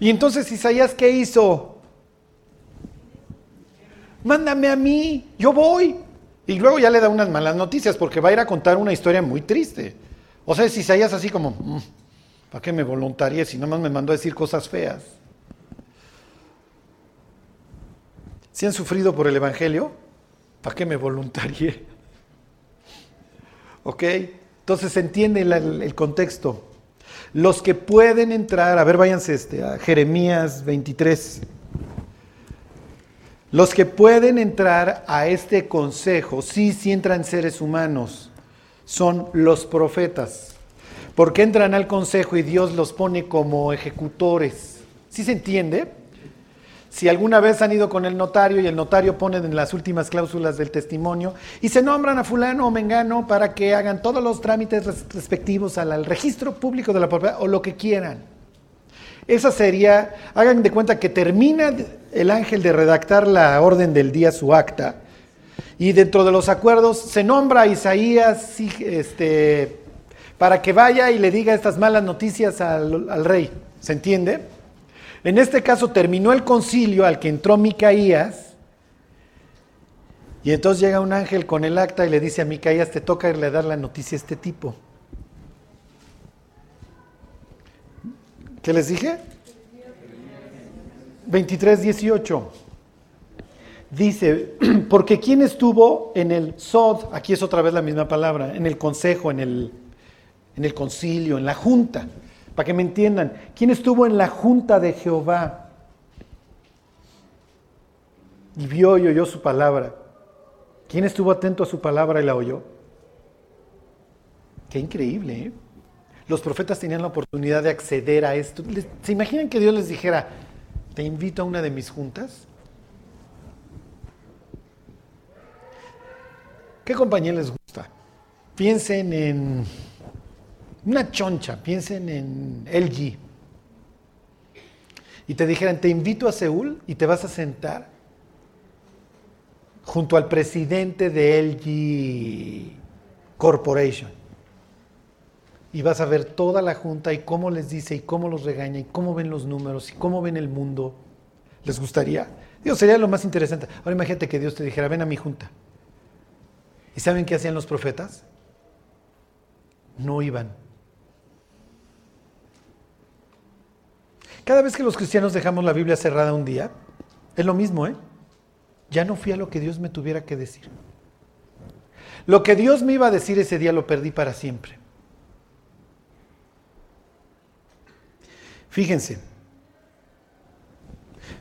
Y entonces Isaías, ¿qué hizo? Mándame a mí, yo voy. Y luego ya le da unas malas noticias porque va a ir a contar una historia muy triste. O sea, si Isaías así como, mm, ¿para qué me voluntarié si nomás me mandó a decir cosas feas? Si han sufrido por el Evangelio, ¿para qué me voluntarié? ¿Ok? Entonces se entiende el, contexto. Los que pueden entrar, a ver, váyanse este, a Jeremías 23. Los que pueden entrar a este consejo, sí, sí entran seres humanos, son los profetas, porque entran al consejo y Dios los pone como ejecutores. ¿Sí se entiende? Si alguna vez han ido con el notario y el notario pone en las últimas cláusulas del testimonio y se nombran a fulano o mengano para que hagan todos los trámites respectivos al registro público de la propiedad o lo que quieran. Esa sería, hagan de cuenta que termina el ángel de redactar la orden del día, su acta, y dentro de los acuerdos se nombra a Isaías este, para que vaya y le diga estas malas noticias al, al rey. ¿Se entiende? En este caso terminó el concilio al que entró Micaías, y entonces llega un ángel con el acta y le dice a Micaías, te toca irle a dar la noticia a este tipo. ¿Qué les dije? 23, 18. Dice, porque ¿quién estuvo en el SOD? Aquí es otra vez la misma palabra, en el consejo, en el, en el concilio, en la junta. Para que me entiendan, ¿quién estuvo en la junta de Jehová? Y vio y oyó su palabra. ¿Quién estuvo atento a su palabra y la oyó? Qué increíble, ¿eh? Los profetas tenían la oportunidad de acceder a esto. ¿Se imaginan que Dios les dijera, te invito a una de mis juntas? ¿Qué compañía les gusta? Piensen en una choncha, piensen en LG. Y te dijeran, te invito a Seúl y te vas a sentar junto al presidente de LG Corporation. Y vas a ver toda la junta y cómo les dice y cómo los regaña y cómo ven los números y cómo ven el mundo. ¿Les gustaría? Dios, sería lo más interesante. Ahora imagínate que Dios te dijera, ven a mi junta. ¿Y saben qué hacían los profetas? No iban. Cada vez que los cristianos dejamos la Biblia cerrada un día, es lo mismo, ¿eh? Ya no fui a lo que Dios me tuviera que decir. Lo que Dios me iba a decir ese día lo perdí para siempre. Fíjense.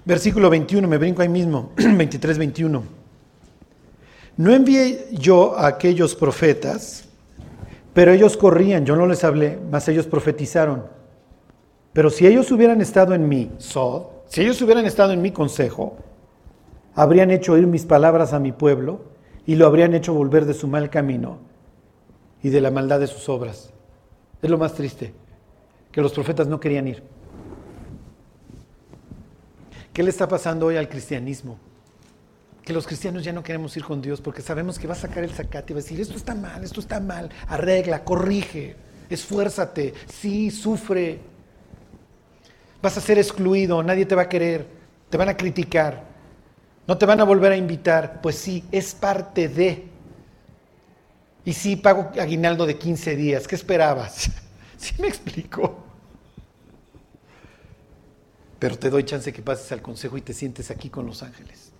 Versículo 21, me brinco ahí mismo, 23, 21. No envié yo a aquellos profetas, pero ellos corrían, yo no les hablé, mas ellos profetizaron. Pero si ellos hubieran estado en mi sod, si ellos hubieran estado en mi consejo, habrían hecho oír mis palabras a mi pueblo y lo habrían hecho volver de su mal camino y de la maldad de sus obras. Es lo más triste, que los profetas no querían ir. ¿Qué le está pasando hoy al cristianismo? Que los cristianos ya no queremos ir con Dios porque sabemos que va a sacar el zacate y va a decir, esto está mal, esto está mal, arregla, corrige, esfuérzate, sí, sufre. Vas a ser excluido, nadie te va a querer, te van a criticar. No te van a volver a invitar. Pues sí, es parte de. Y sí, pago aguinaldo de 15 días. ¿Qué esperabas? ¿Sí me explico? Pero te doy chance que pases al consejo y te sientes aquí con los ángeles.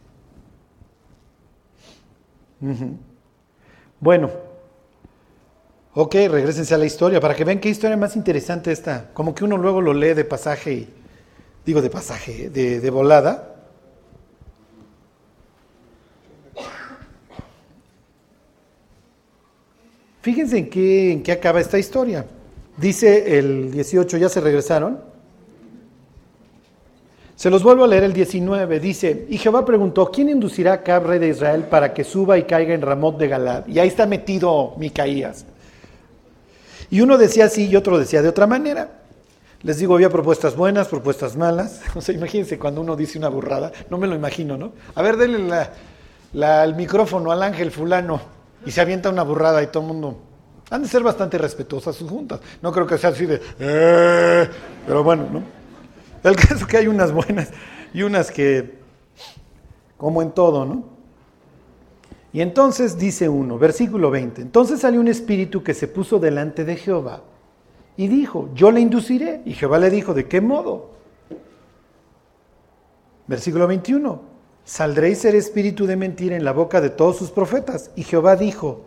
Bueno, ok, regresense a la historia para que vean qué historia más interesante está. Como que uno luego lo lee de pasaje, digo de pasaje, de, volada, Fíjense en qué, en qué acaba esta historia. Dice el 18, ¿ya se regresaron? Se los vuelvo a leer el 19. Dice, y Jehová preguntó, ¿quién inducirá a Cab, rey de Israel, para que suba y caiga en Ramot de Galad? Y ahí está metido Micaías. Y uno decía así y otro decía de otra manera. Les digo, había propuestas buenas, propuestas malas. O sea, imagínense cuando uno dice una burrada, no me lo imagino, ¿no? A ver, denle el micrófono al ángel fulano y se avienta una burrada y todo el mundo... Han de ser bastante respetuosas sus juntas. No creo que sea así de... Eh", pero bueno, ¿no? El caso es que hay unas buenas y unas que... Como en todo, ¿no? Y entonces dice uno, versículo 20, entonces salió un espíritu que se puso delante de Jehová y dijo, yo le induciré. Y Jehová le dijo, ¿de qué modo? Versículo 21, saldréis ser espíritu de mentira en la boca de todos sus profetas. Y Jehová dijo,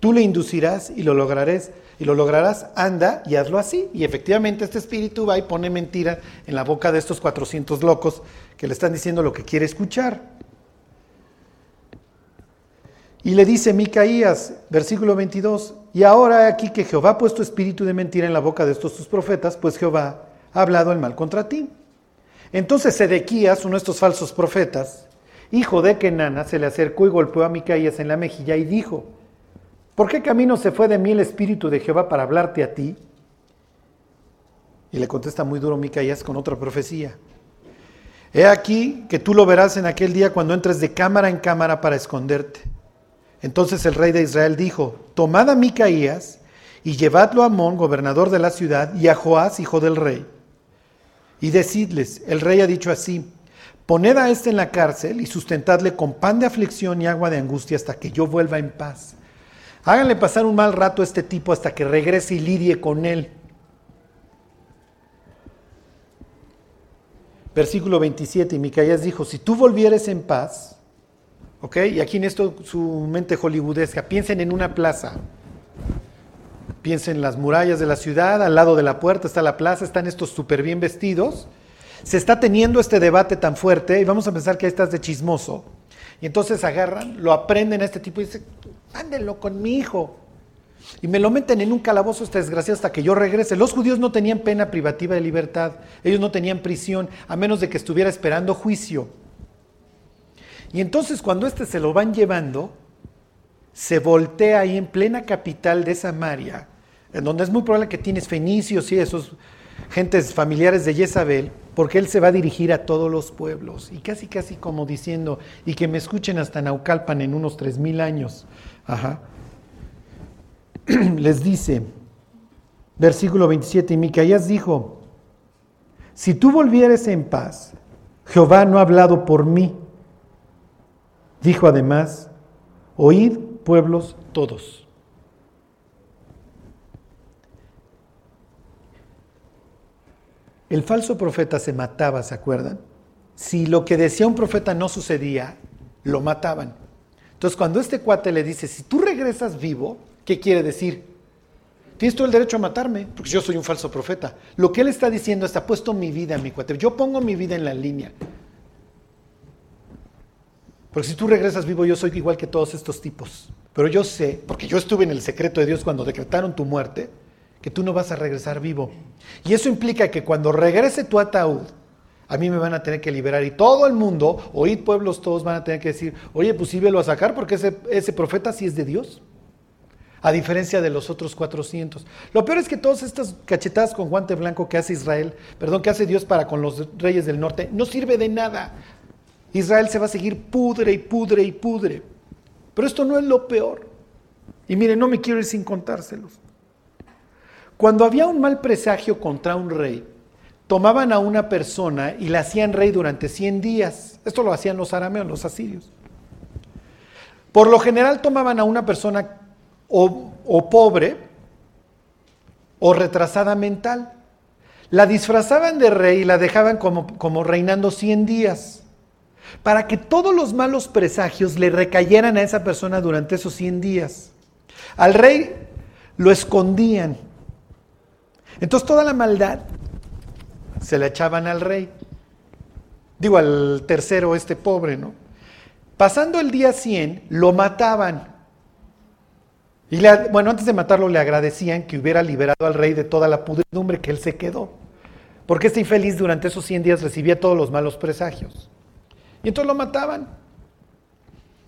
tú le inducirás y lo lograrás, y lo lograrás, anda y hazlo así. Y efectivamente este espíritu va y pone mentira en la boca de estos 400 locos que le están diciendo lo que quiere escuchar. Y le dice Micaías, versículo 22, y ahora aquí que Jehová ha puesto espíritu de mentira en la boca de estos sus profetas, pues Jehová ha hablado el mal contra ti. Entonces Sedequías, uno de estos falsos profetas, hijo de Kenana, se le acercó y golpeó a Micaías en la mejilla y dijo, ¿por qué camino se fue de mí el espíritu de Jehová para hablarte a ti? Y le contesta muy duro Micaías con otra profecía. He aquí que tú lo verás en aquel día cuando entres de cámara en cámara para esconderte. Entonces el rey de Israel dijo, tomad a Micaías y llevadlo a Amón, gobernador de la ciudad, y a Joás, hijo del rey. Y decidles, el rey ha dicho así, Poned a este en la cárcel y sustentadle con pan de aflicción y agua de angustia hasta que yo vuelva en paz. Háganle pasar un mal rato a este tipo hasta que regrese y lidie con él. Versículo 27, y Micaías dijo, si tú volvieres en paz, y aquí en esto su mente hollywoodesca, piensen en una plaza, piensen en las murallas de la ciudad, al lado de la puerta está la plaza, están estos súper bien vestidos. Se está teniendo este debate tan fuerte y vamos a pensar que ahí estás de chismoso. Y entonces agarran, lo aprenden a este tipo y dicen, mándenlo con mi hijo. Y me lo meten en un calabozo este desgraciado hasta que yo regrese. Los judíos no tenían pena privativa de libertad. Ellos no tenían prisión, a menos de que estuviera esperando juicio. Y entonces cuando este se lo van llevando, se voltea ahí en plena capital de Samaria, en donde es muy probable que tienes fenicios y esos gentes familiares de Jezabel, porque él se va a dirigir a todos los pueblos. Y casi, casi como diciendo, y que me escuchen hasta Naucalpan en unos tres mil años. Ajá. Les dice, versículo 27, y Micaías dijo, si tú volvieres en paz, Jehová no ha hablado por mí. Dijo además, oíd pueblos todos. El falso profeta se mataba, ¿se acuerdan? Si lo que decía un profeta no sucedía, lo mataban. Entonces cuando este cuate le dice, si tú regresas vivo, ¿qué quiere decir? Tienes todo el derecho a matarme, porque yo soy un falso profeta. Lo que él está diciendo es, ha puesto mi vida, mi cuate. Yo pongo mi vida en la línea. Porque si tú regresas vivo, yo soy igual que todos estos tipos. Pero yo sé, porque yo estuve en el secreto de Dios cuando decretaron tu muerte, que tú no vas a regresar vivo. Y eso implica que cuando regrese tu ataúd, a mí me van a tener que liberar y todo el mundo, oíd pueblos todos, van a tener que decir, oye, pues sí, velo a sacar porque ese, profeta sí es de Dios. A diferencia de los otros 400. Lo peor es que todas estas cachetadas con guante blanco que hace Israel, perdón, que hace Dios para con los reyes del norte, no sirve de nada. Israel se va a seguir pudre y pudre y pudre. Pero esto no es lo peor. Y miren, no me quiero ir sin contárselos. Cuando había un mal presagio contra un rey, tomaban a una persona y la hacían rey durante 100 días. Esto lo hacían los arameos, los asirios. Por lo general tomaban a una persona o, pobre o retrasada mental. La disfrazaban de rey y la dejaban como, como reinando 100 días para que todos los malos presagios le recayeran a esa persona durante esos 100 días. Al rey lo escondían entonces toda la maldad se la echaban al rey. Digo, al tercero, este pobre, ¿no? Pasando el día 100, lo mataban. Y bueno, antes de matarlo le agradecían que hubiera liberado al rey de toda la pudredumbre que él se quedó. Porque este infeliz durante esos 100 días recibía todos los malos presagios. Y entonces lo mataban.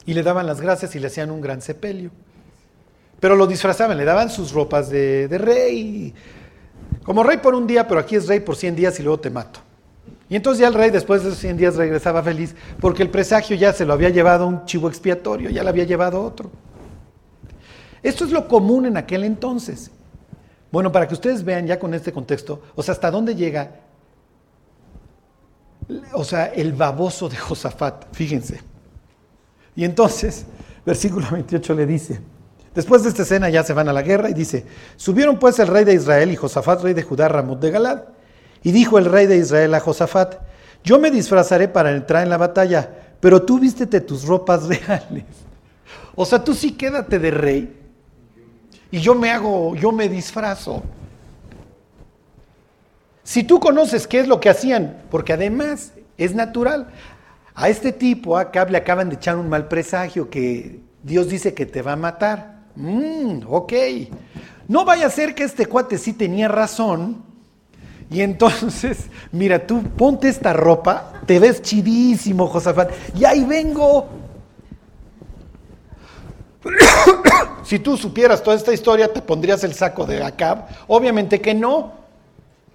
Y le daban las gracias y le hacían un gran sepelio. Pero lo disfrazaban, le daban sus ropas de, rey, como rey por un día, pero aquí es rey por 100 días y luego te mato. Y entonces ya el rey después de esos 100 días regresaba feliz porque el presagio ya se lo había llevado un chivo expiatorio, ya lo había llevado otro. Esto es lo común en aquel entonces. Bueno, para que ustedes vean ya con este contexto, o sea, hasta dónde llega, o sea, el baboso de Josafat, fíjense. Y entonces, versículo 28 le dice, Después de esta escena ya se van a la guerra y dice, subieron pues el rey de Israel y Josafat, rey de Judá, Ramot de Galad. Y dijo el rey de Israel a Josafat, yo me disfrazaré para entrar en la batalla, pero tú vístete tus ropas reales. O sea, tú sí quédate de rey y yo me hago, yo me disfrazo. Si tú conoces qué es lo que hacían, porque además es natural, a este tipo, a le acaban de echar un mal presagio que Dios dice que te va a matar. Mmm, ok. No vaya a ser que este cuate sí tenía razón. Y entonces, mira, tú ponte esta ropa, te ves chidísimo, Josafat, y ahí vengo. si tú supieras toda esta historia, te pondrías el saco de Acab. Obviamente que no.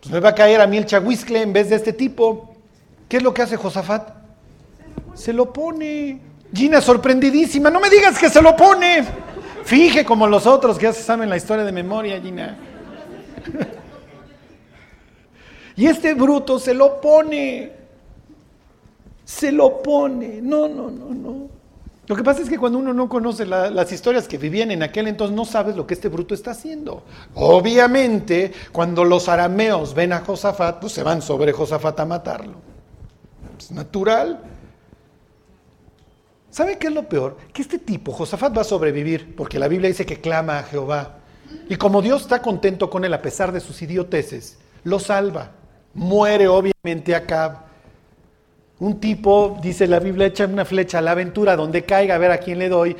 Pues me va a caer a mí el chahuiscle en vez de este tipo. ¿Qué es lo que hace Josafat? Se lo pone. Gina sorprendidísima, no me digas que se lo pone. Fije como los otros que ya se saben la historia de memoria, Gina. Y este bruto se lo pone. Se lo pone. No, no, no, no. Lo que pasa es que cuando uno no conoce las historias que vivían en aquel entonces, no sabes lo que este bruto está haciendo. Obviamente, cuando los arameos ven a Josafat, pues se van sobre Josafat a matarlo. Es natural. ¿Sabe qué es lo peor? Que este tipo, Josafat, va a sobrevivir, porque la Biblia dice que clama a Jehová. Y como Dios está contento con él a pesar de sus idioteces, lo salva. Muere obviamente acá. Un tipo, dice la Biblia, echa una flecha a la aventura donde caiga a ver a quién le doy.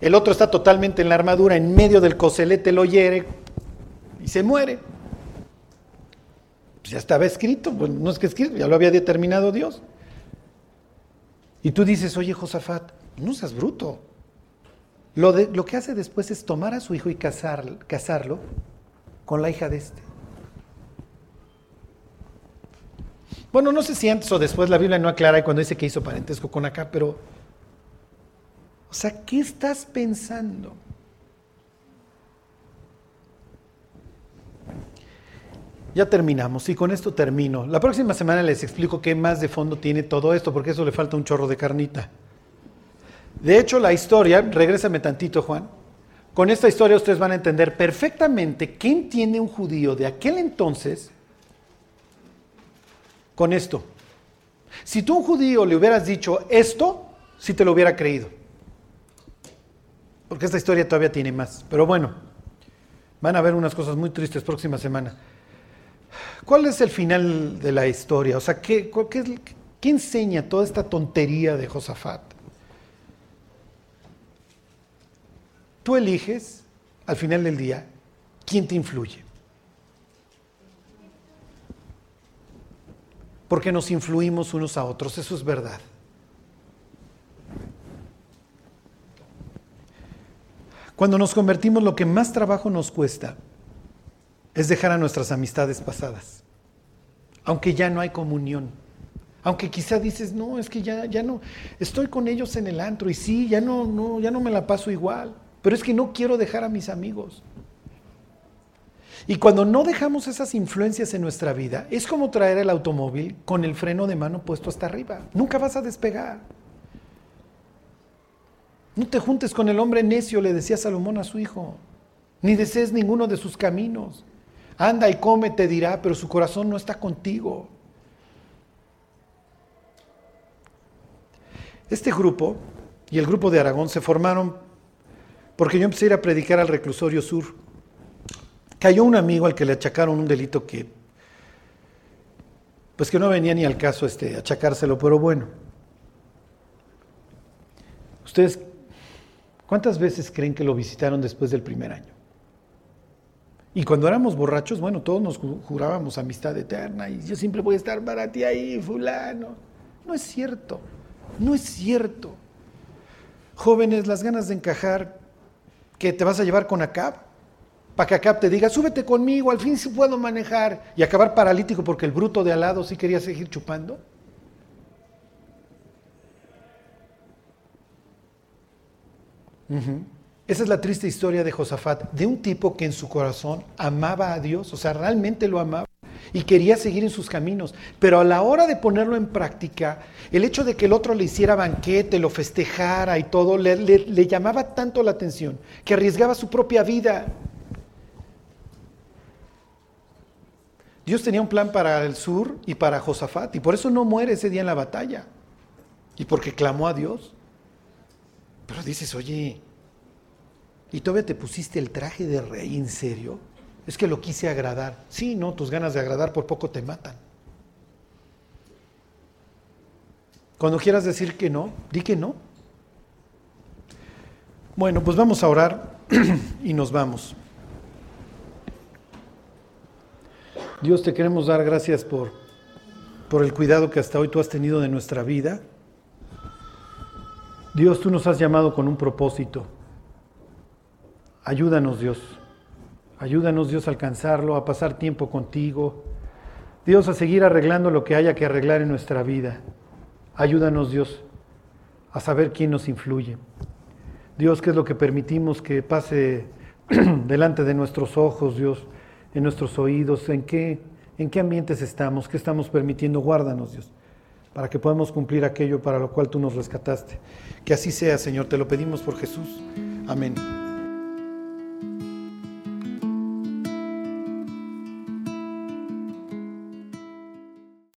El otro está totalmente en la armadura, en medio del coselete lo hiere y se muere. Pues ya estaba escrito, no es que escrito, ya lo había determinado Dios. Y tú dices, oye Josafat, no seas bruto. Lo, de, lo que hace después es tomar a su hijo y casar, casarlo con la hija de este. Bueno, no sé si antes o después la Biblia no aclara cuando dice que hizo parentesco con acá, pero, o sea, ¿qué estás pensando? Ya terminamos y con esto termino. La próxima semana les explico qué más de fondo tiene todo esto, porque eso le falta un chorro de carnita. De hecho, la historia, regrésame tantito Juan, con esta historia ustedes van a entender perfectamente qué entiende un judío de aquel entonces con esto. Si tú un judío le hubieras dicho esto, sí te lo hubiera creído. Porque esta historia todavía tiene más. Pero bueno, van a ver unas cosas muy tristes próxima semana. ¿Cuál es el final de la historia? O sea, ¿qué, qué, enseña toda esta tontería de Josafat? Tú eliges, al final del día, quién te influye. Porque nos influimos unos a otros, eso es verdad. Cuando nos convertimos, lo que más trabajo nos cuesta es dejar a nuestras amistades pasadas, aunque ya no hay comunión. Aunque quizá dices, no, es que ya, ya no, estoy con ellos en el antro y sí, ya no, no, ya no me la paso igual, pero es que no quiero dejar a mis amigos. Y cuando no dejamos esas influencias en nuestra vida, es como traer el automóvil con el freno de mano puesto hasta arriba. Nunca vas a despegar. No te juntes con el hombre necio, le decía Salomón a su hijo, ni desees ninguno de sus caminos. Anda y come, te dirá, pero su corazón no está contigo. Este grupo y el grupo de Aragón se formaron porque yo empecé a ir a predicar al reclusorio sur. Cayó un amigo al que le achacaron un delito que, pues que no venía ni al caso este, achacárselo, pero bueno. ¿Ustedes cuántas veces creen que lo visitaron después del primer año? Y cuando éramos borrachos, bueno, todos nos jurábamos amistad eterna y yo siempre voy a estar para ti ahí, fulano. No es cierto, no es cierto. Jóvenes, las ganas de encajar que te vas a llevar con Acab, para que Acab te diga, súbete conmigo, al fin sí puedo manejar, y acabar paralítico porque el bruto de al lado sí quería seguir chupando. Esa es la triste historia de Josafat, de un tipo que en su corazón amaba a Dios, o sea, realmente lo amaba y quería seguir en sus caminos. Pero a la hora de ponerlo en práctica, el hecho de que el otro le hiciera banquete, lo festejara y todo, le llamaba tanto la atención que arriesgaba su propia vida. Dios tenía un plan para el sur y para Josafat, y por eso no muere ese día en la batalla, y porque clamó a Dios. Pero dices, oye, y todavía te pusiste el traje de rey, ¿en serio? Es que lo quise agradar. Sí, no, tus ganas de agradar por poco te matan. Cuando quieras decir que no, di que no. Bueno, pues vamos a orar y nos vamos. Dios, te queremos dar gracias por, por el cuidado que hasta hoy tú has tenido de nuestra vida. Dios, tú nos has llamado con un propósito. Ayúdanos Dios, ayúdanos Dios a alcanzarlo, a pasar tiempo contigo. Dios, a seguir arreglando lo que haya que arreglar en nuestra vida. Ayúdanos Dios a saber quién nos influye. Dios, qué es lo que permitimos que pase delante de nuestros ojos, Dios, en nuestros oídos, en qué, en qué ambientes estamos, qué estamos permitiendo. Guárdanos, Dios, para que podamos cumplir aquello para lo cual tú nos rescataste. Que así sea, Señor, te lo pedimos por Jesús. Amén.